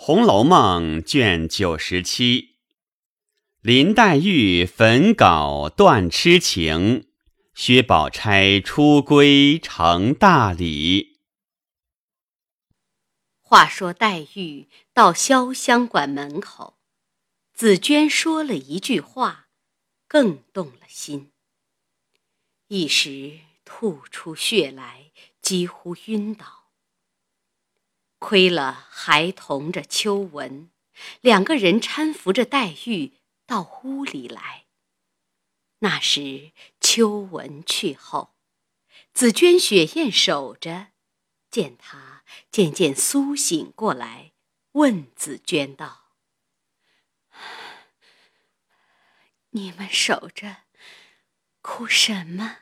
红楼梦》卷九十七，林黛玉焚稿断痴情，薛宝钗出闺成大礼。话说黛玉到潇湘馆门口，紫娟说了一句话，更动了心。一时吐出血来，几乎晕倒。亏了还同着秋纹，两个人搀扶着黛玉到屋里来。那时秋纹去后，紫鹃、雪雁守着，见他渐渐苏醒过来，问紫鹃道：“你们守着，哭什么？”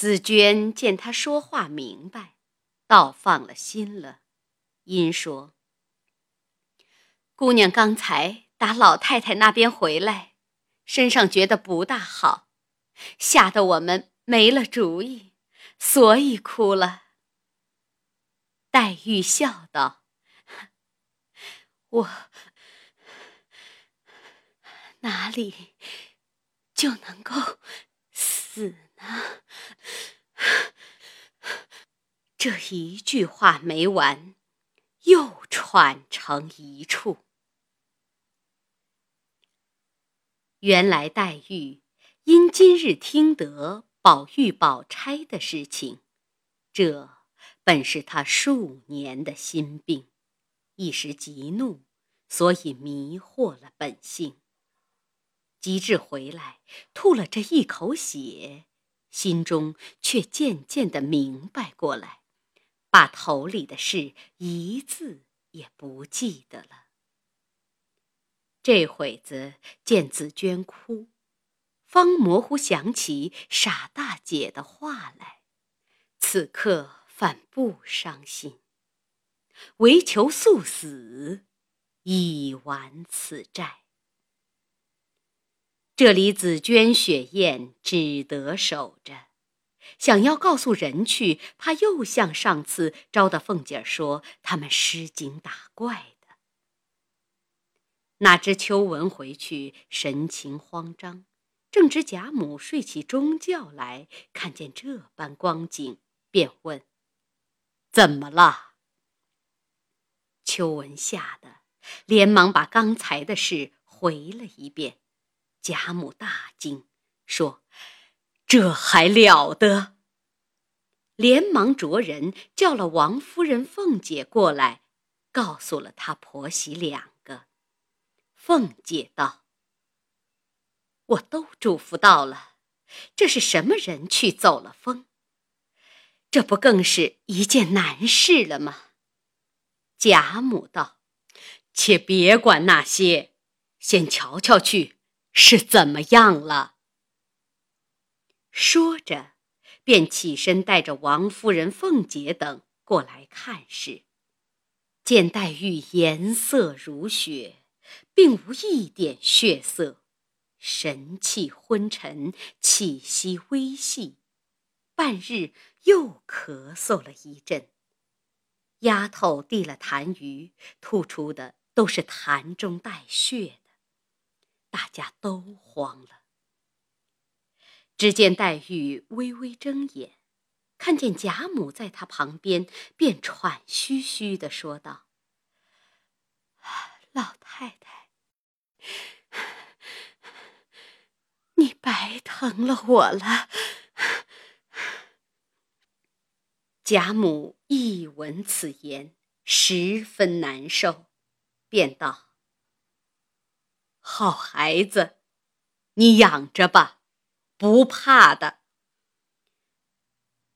紫鹃见他说话明白，倒放了心了，因说：“姑娘刚才打老太太那边回来，身上觉得不大好，吓得我们没了主意，所以哭了。”黛玉笑道：“我哪里就能够死呢？”这一句话没完，又串成一处。原来黛玉因今日听得宝玉、宝钗的事情，这本是她数年的心病，一时急怒，所以迷惑了本性。及至回来，吐了这一口血。心中却渐渐的明白过来，把头里的事一字也不记得了。这会子见紫鹃哭，方模糊想起傻大姐的话来，此刻反不伤心，唯求速死，以完此债。这里紫鹃、雪雁只得守着，想要告诉人去，怕又像上次招的凤姐说他们失惊打怪的。哪知秋纹回去神情慌张，正值贾母睡起中觉来，看见这般光景，便问：“怎么了？”秋纹吓得连忙把刚才的事回了一遍。贾母大惊，说：“这还了得！”连忙着人叫了王夫人、凤姐过来，告诉了她婆媳两个。凤姐道：“我都嘱咐到了，这是什么人去走了风？这不更是一件难事了吗？”贾母道：“且别管那些，先瞧瞧去。”是怎么样了？说着，便起身带着王夫人、凤姐等过来看事。见黛玉颜色如雪，并无一点血色，神气昏沉，气息微细。半日又咳嗽了一阵。丫头递了痰盂，吐出的都是痰中带血的。大家都慌了。只见黛玉微微睁眼，看见贾母在她旁边，便喘吁吁的说道：“老太太，你白疼了我了。”贾母一闻此言，十分难受，便道。好孩子，你养着吧，不怕的。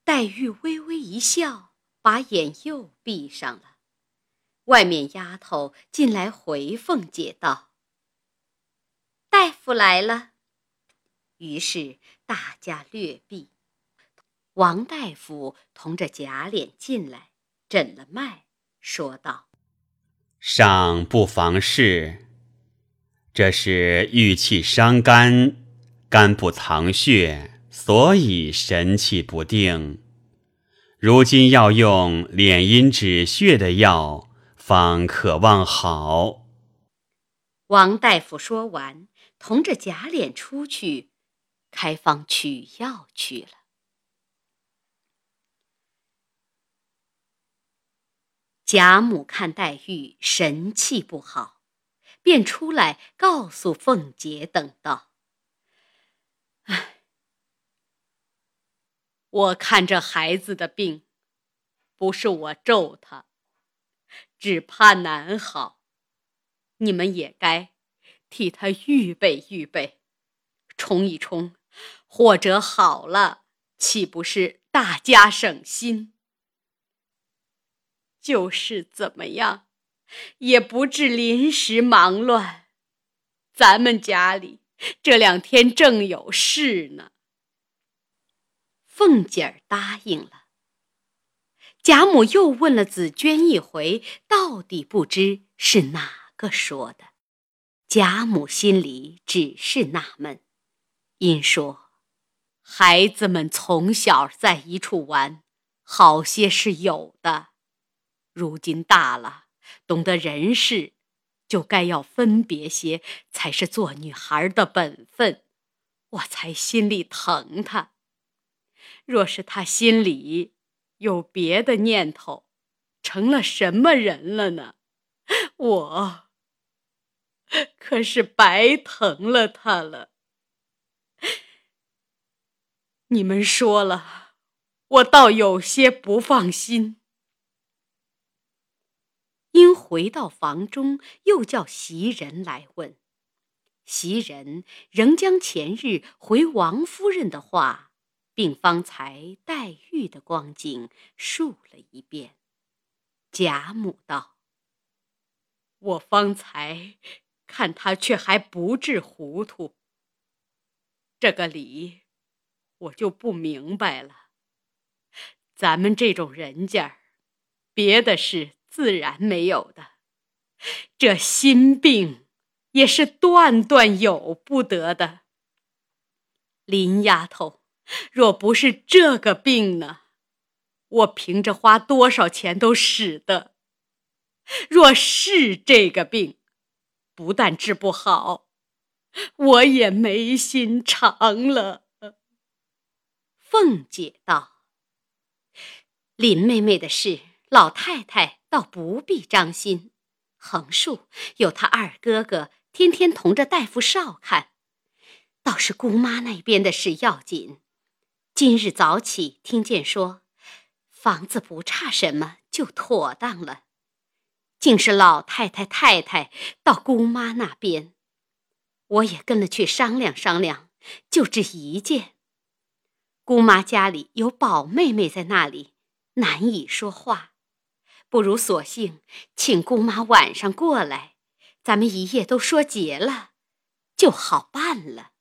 黛玉微微一笑，把眼又闭上了。外面丫头进来回凤姐道：“大夫来了。”于是大家略避。王大夫同着贾琏进来，诊了脉，说道：“尚不妨事。”这是郁气伤肝，肝不藏血，所以神气不定。如今要用敛阴止血的药，方可望好。”王大夫说完，同着贾琏出去开方取药去了。贾母看黛玉神气不好，便出来告诉凤姐等道：“我看这孩子的病，不是我咒他，只怕难好。你们也该替他预备预备，冲一冲，或者好了，岂不是大家省心？”就是怎么样，也不至临时忙乱。咱们家里这两天正有事呢。凤姐儿答应了。贾母又问了紫娟一回，到底不知是哪个说的。贾母心里只是纳闷，因说：“孩子们从小在一处玩，好些是有的。”如今大了，懂得人事，就该要分别些，才是做女孩的本分。我才心里疼他。若是他心里有别的念头，成了什么人了呢？我可是白疼了他了。你们说了，我倒有些不放心。因回到房中，又叫袭人来问。袭人仍将前日回王夫人的话，并方才黛玉的光景述了一遍。贾母道：“我方才看他却还不至糊涂，这个理我就不明白了。咱们这种人家别的事。”自然没有的，这心病也是断断有不得的。林丫头，若不是这个病呢，我凭着花多少钱都使得；若是这个病，不但治不好，我也没心肠了。凤姐道：“林妹妹的事，老太太。”倒不必张心，横竖有她二哥哥天天同着大夫少看，倒是姑妈那边的事要紧。今日早起听见说，房子不差什么，就妥当了。竟是老太太太太到姑妈那边，我也跟了去商量商量，就这一件。姑妈家里有宝妹妹在那里，难以说话。不如索性请姑妈晚上过来，咱们一夜都说结了，就好办了。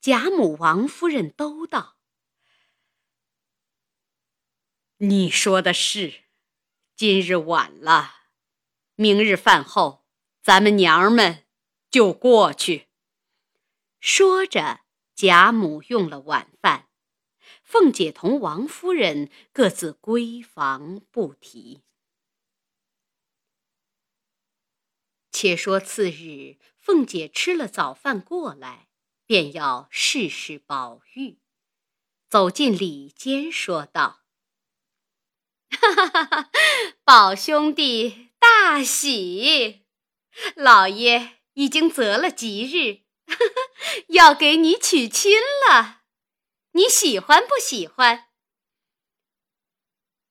贾母、王夫人都道：“你说的是，今日晚了，明日饭后，咱们娘们就过去。”说着，贾母用了晚饭。凤姐同王夫人各自闺房不提。且说次日，凤姐吃了早饭过来，便要试试宝玉。走进里间，说道：“哈哈哈哈宝兄弟大喜，老爷已经择了吉日，要给你娶亲了。”你喜欢不喜欢？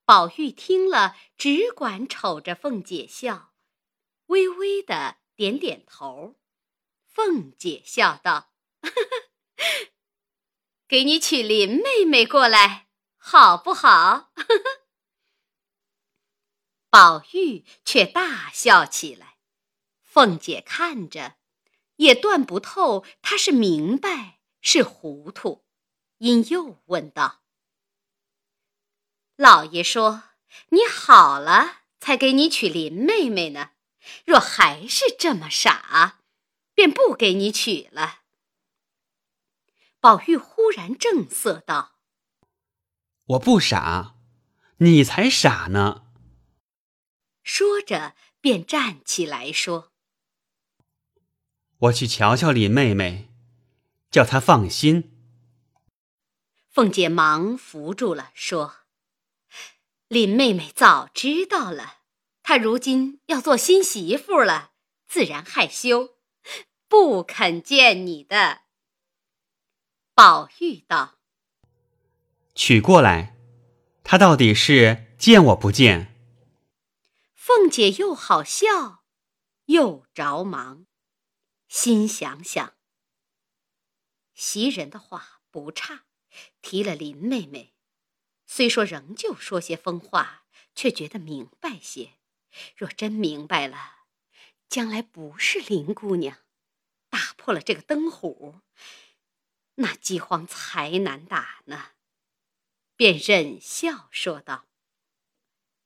宝玉听了，只管瞅着凤姐笑，微微的点点头。凤姐笑道：“哈 哈给你娶林妹妹过来，好不好？” 宝玉却大笑起来。凤姐看着，也断不透他是明白是糊涂。因又问道：“老爷说你好了，才给你娶林妹妹呢。若还是这么傻，便不给你娶了。”宝玉忽然正色道：“我不傻，你才傻呢。说着，便站起来说：“我去瞧瞧林妹妹，叫她放心。”凤姐忙扶住了，说：“林妹妹早知道了，她如今要做新媳妇了，自然害羞，不肯见你的。”宝玉道。取过来，他到底是见我不见？凤姐又好笑，又着忙，心想想，袭人的话不差，提了林妹妹，虽说仍旧说些疯话，却觉得明白些。若真明白了，将来不是林姑娘，打破了这个灯虎，那饥荒才难打呢。便忍笑说道：“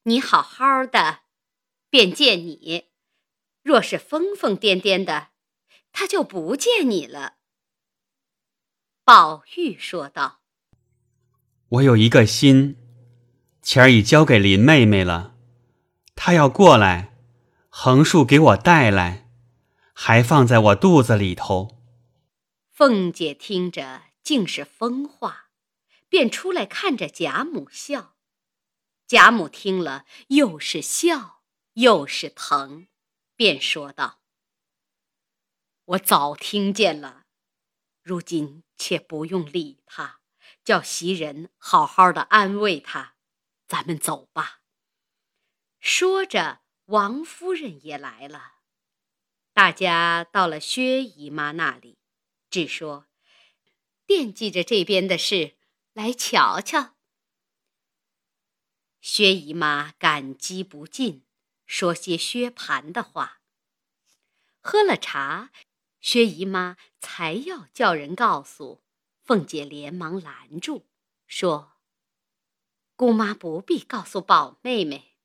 你好好的，便见你；若是疯疯癫癫的，他就不见你了。”宝玉说道：“我有一个心，钱儿已交给林妹妹了，她要过来，横竖给我带来，还放在我肚子里头。”凤姐听着，竟是疯话。便出来看着贾母笑，贾母听了又是笑又是疼，便说道：“我早听见了，如今且不用理他，叫袭人好好的安慰他，咱们走吧。”说着，王夫人也来了，大家到了薛姨妈那里，只说惦记着这边的事。来瞧瞧，薛姨妈感激不尽，说些薛蟠的话。喝了茶，薛姨妈才要叫人告诉凤姐，连忙拦住，说：“姑妈不必告诉宝妹妹。”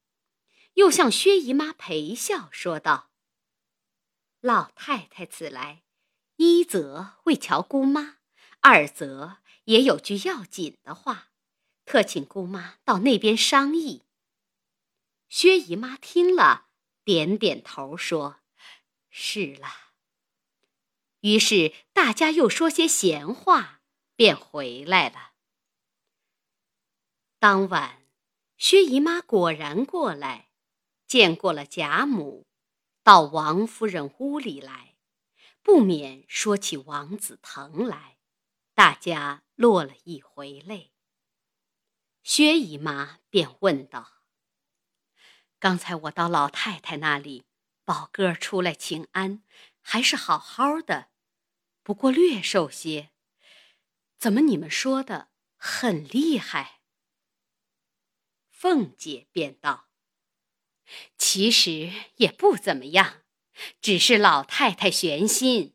又向薛姨妈陪笑说道：“老太太此来，一则为瞧姑妈，二则……”也有句要紧的话，特请姑妈到那边商议。薛姨妈听了，点点头说：“是了。”于是大家又说些闲话，便回来了。当晚，薛姨妈果然过来，见过了贾母，到王夫人屋里来，不免说起王子腾来。大家落了一回泪。薛姨妈便问道：“刚才我到老太太那里，宝哥出来请安，还是好好的，不过略瘦些。怎么你们说的很厉害？”凤姐便道：“其实也不怎么样，只是老太太悬心。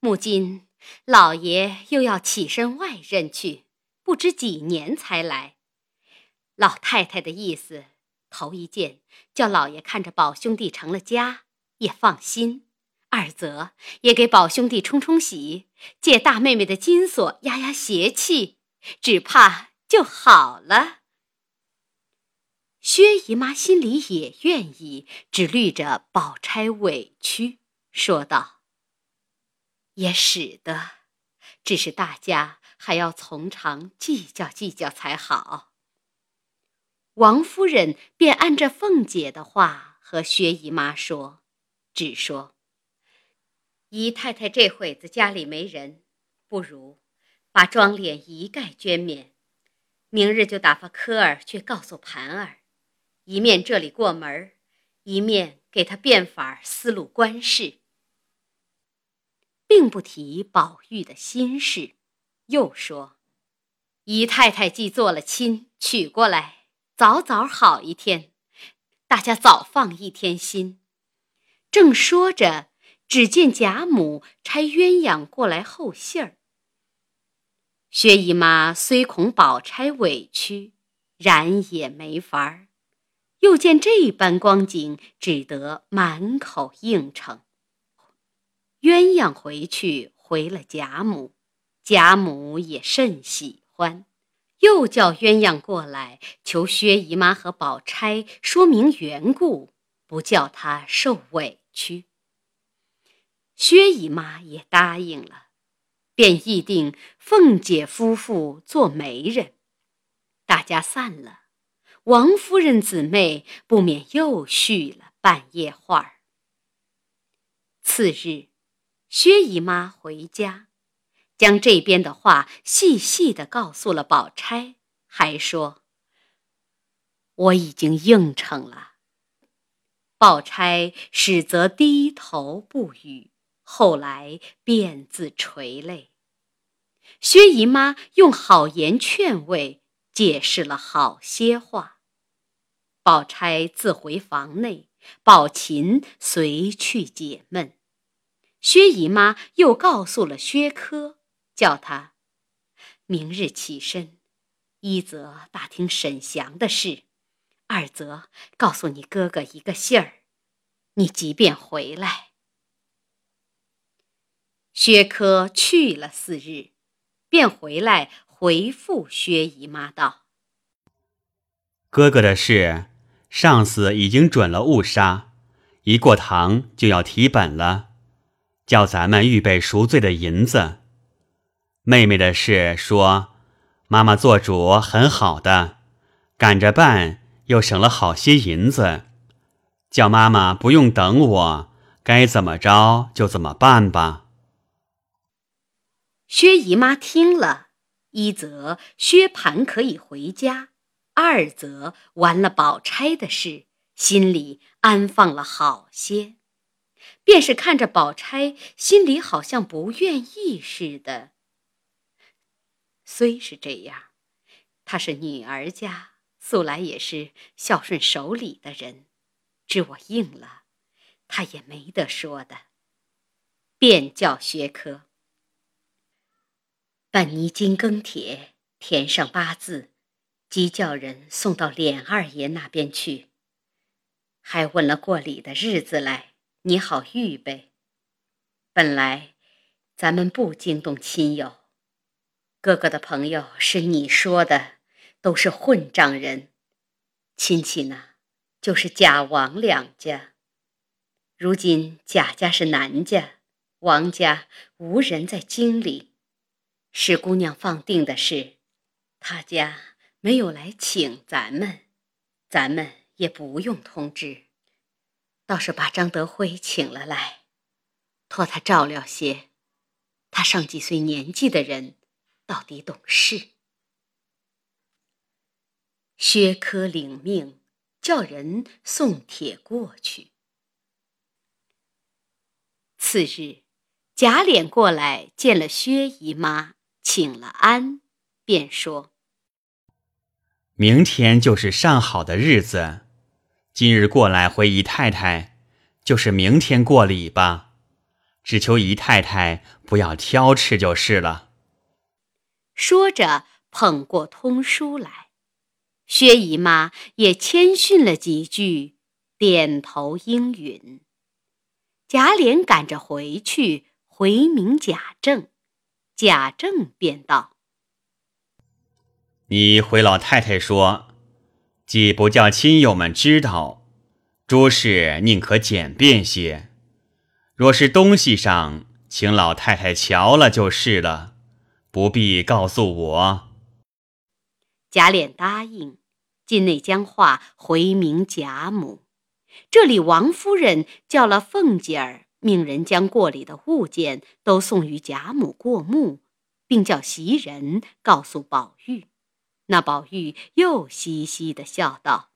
母今。”老爷又要起身外任去，不知几年才来。老太太的意思，头一件叫老爷看着宝兄弟成了家也放心；二则也给宝兄弟冲冲喜，借大妹妹的金锁压压邪气，只怕就好了。薛姨妈心里也愿意，只虑着宝钗委屈，说道。也使得，只是大家还要从长计较计较才好。王夫人便按着凤姐的话和薛姨妈说，只说：“姨太太这会子家里没人，不如把妆奁一概捐免，明日就打发科儿去告诉盘儿，一面这里过门一面给他变法思路观事。”并不提宝玉的心事，又说：“姨太太既做了亲，娶过来，早早好一天，大家早放一天心。”正说着，只见贾母差鸳鸯过来候信儿。薛姨妈虽恐宝钗委屈，然也没法儿，又见这般光景，只得满口应承。鸳鸯回去回了贾母，贾母也甚喜欢，又叫鸳鸯过来，求薛姨妈和宝钗说明缘故，不叫她受委屈。薛姨妈也答应了，便议定凤姐夫妇做媒人。大家散了，王夫人姊妹不免又续了半夜话儿。次日，薛姨妈回家。将这边的话细细的告诉了宝钗，还说：“我已经应承了。”宝钗始则低头不语，后来便自垂泪。薛姨妈用好言劝慰，解释了好些话。宝钗自回房内，宝琴随去解闷。薛姨妈又告诉了薛科。叫他明日起身，一则打听沈祥的事，二则告诉你哥哥一个信儿，你即便回来。薛科去了四日，便回来回复薛姨妈道：“哥哥的事，上司已经准了误杀，一过堂就要提本了，叫咱们预备赎罪的银子。”妹妹的事说，妈妈做主很好的，赶着办又省了好些银子，叫妈妈不用等我，该怎么着就怎么办吧。薛姨妈听了，一则薛蟠可以回家，二则完了宝钗的事，心里安放了好些。便是看着宝钗，心里好像不愿意似的。虽是这样，她是女儿家，素来也是孝顺守礼的人，知我应了，她也没得说的。便叫薛科，办泥金庚帖，填上八字，即叫人送到琏二爷那边去。还问了过礼的日子来，你好预备。本来咱们不惊动亲友。哥哥的朋友是你说的，都是混账人。亲戚呢，就是贾王两家。如今贾家是南家，王家无人在京里。史姑娘放定的是，他家没有来请咱们，咱们也不用通知。倒是把张德辉请了来，托他照料些。他上几岁年纪的人。到底懂事。薛科领命，叫人送帖过去。次日，贾琏过来见了薛姨妈，请了安，便说：“明天就是上好的日子，今日过来回姨太太，就是明天过礼吧。只求姨太太不要挑吃就是了。”说着，捧过通书来，薛姨妈也谦逊了几句，点头应允。贾琏赶着回去，回明贾政，贾政便道：“你回老太太说，既不叫亲友们知道，诸事宁可简便些。若是东西上，请老太太瞧了就是了。”不必告诉我。贾琏答应，进内将话回明贾母。这里王夫人叫了凤姐儿，命人将过礼的物件都送与贾母过目，并叫袭人告诉宝玉。那宝玉又嘻嘻的笑道：“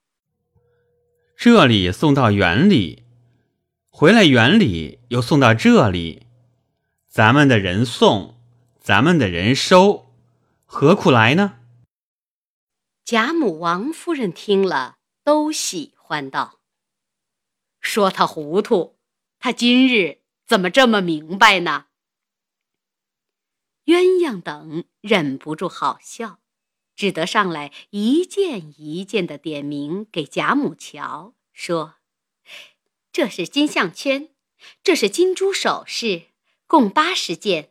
这里送到园里，回来园里又送到这里，咱们的人送。”咱们的人收，何苦来呢？贾母、王夫人听了，都喜欢道：“说他糊涂，他今日怎么这么明白呢？”鸳鸯等忍不住好笑，只得上来一件一件的点名给贾母瞧，说：“这是金项圈，这是金珠首饰，共八十件。”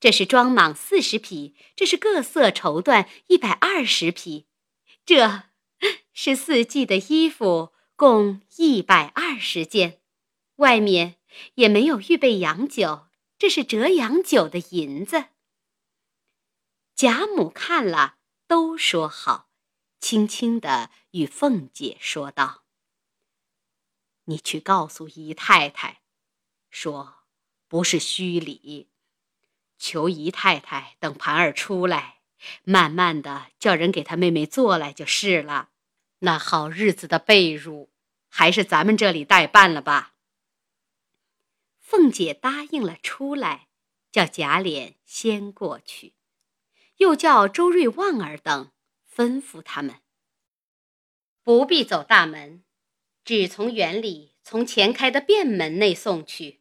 这是装蟒四十匹，这是各色绸缎一百二十匹，这是四季的衣服共一百二十件，外面也没有预备洋酒，这是折洋酒的银子。贾母看了，都说好，轻轻地与凤姐说道：“你去告诉姨太太，说不是虚礼。”求姨太太等盘儿出来，慢慢的叫人给她妹妹做来就是了。那好日子的被褥，还是咱们这里代办了吧。凤姐答应了出来，叫贾琏先过去，又叫周瑞、旺儿等吩咐他们，不必走大门，只从园里从前开的便门内送去，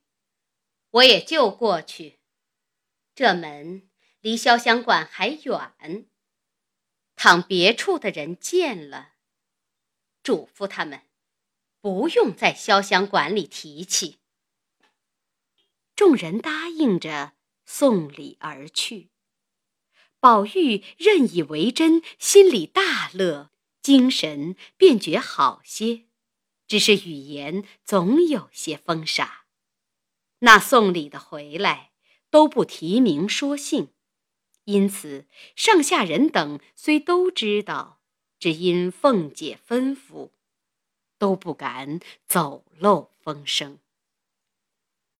我也就过去。这门离潇湘馆还远，倘别处的人见了，嘱咐他们不用在潇湘馆里提起。众人答应着，送礼而去。宝玉认以为真，心里大乐，精神便觉好些，只是语言总有些风傻。那送礼的回来。都不提名说姓，因此上下人等虽都知道，只因凤姐吩咐，都不敢走漏风声。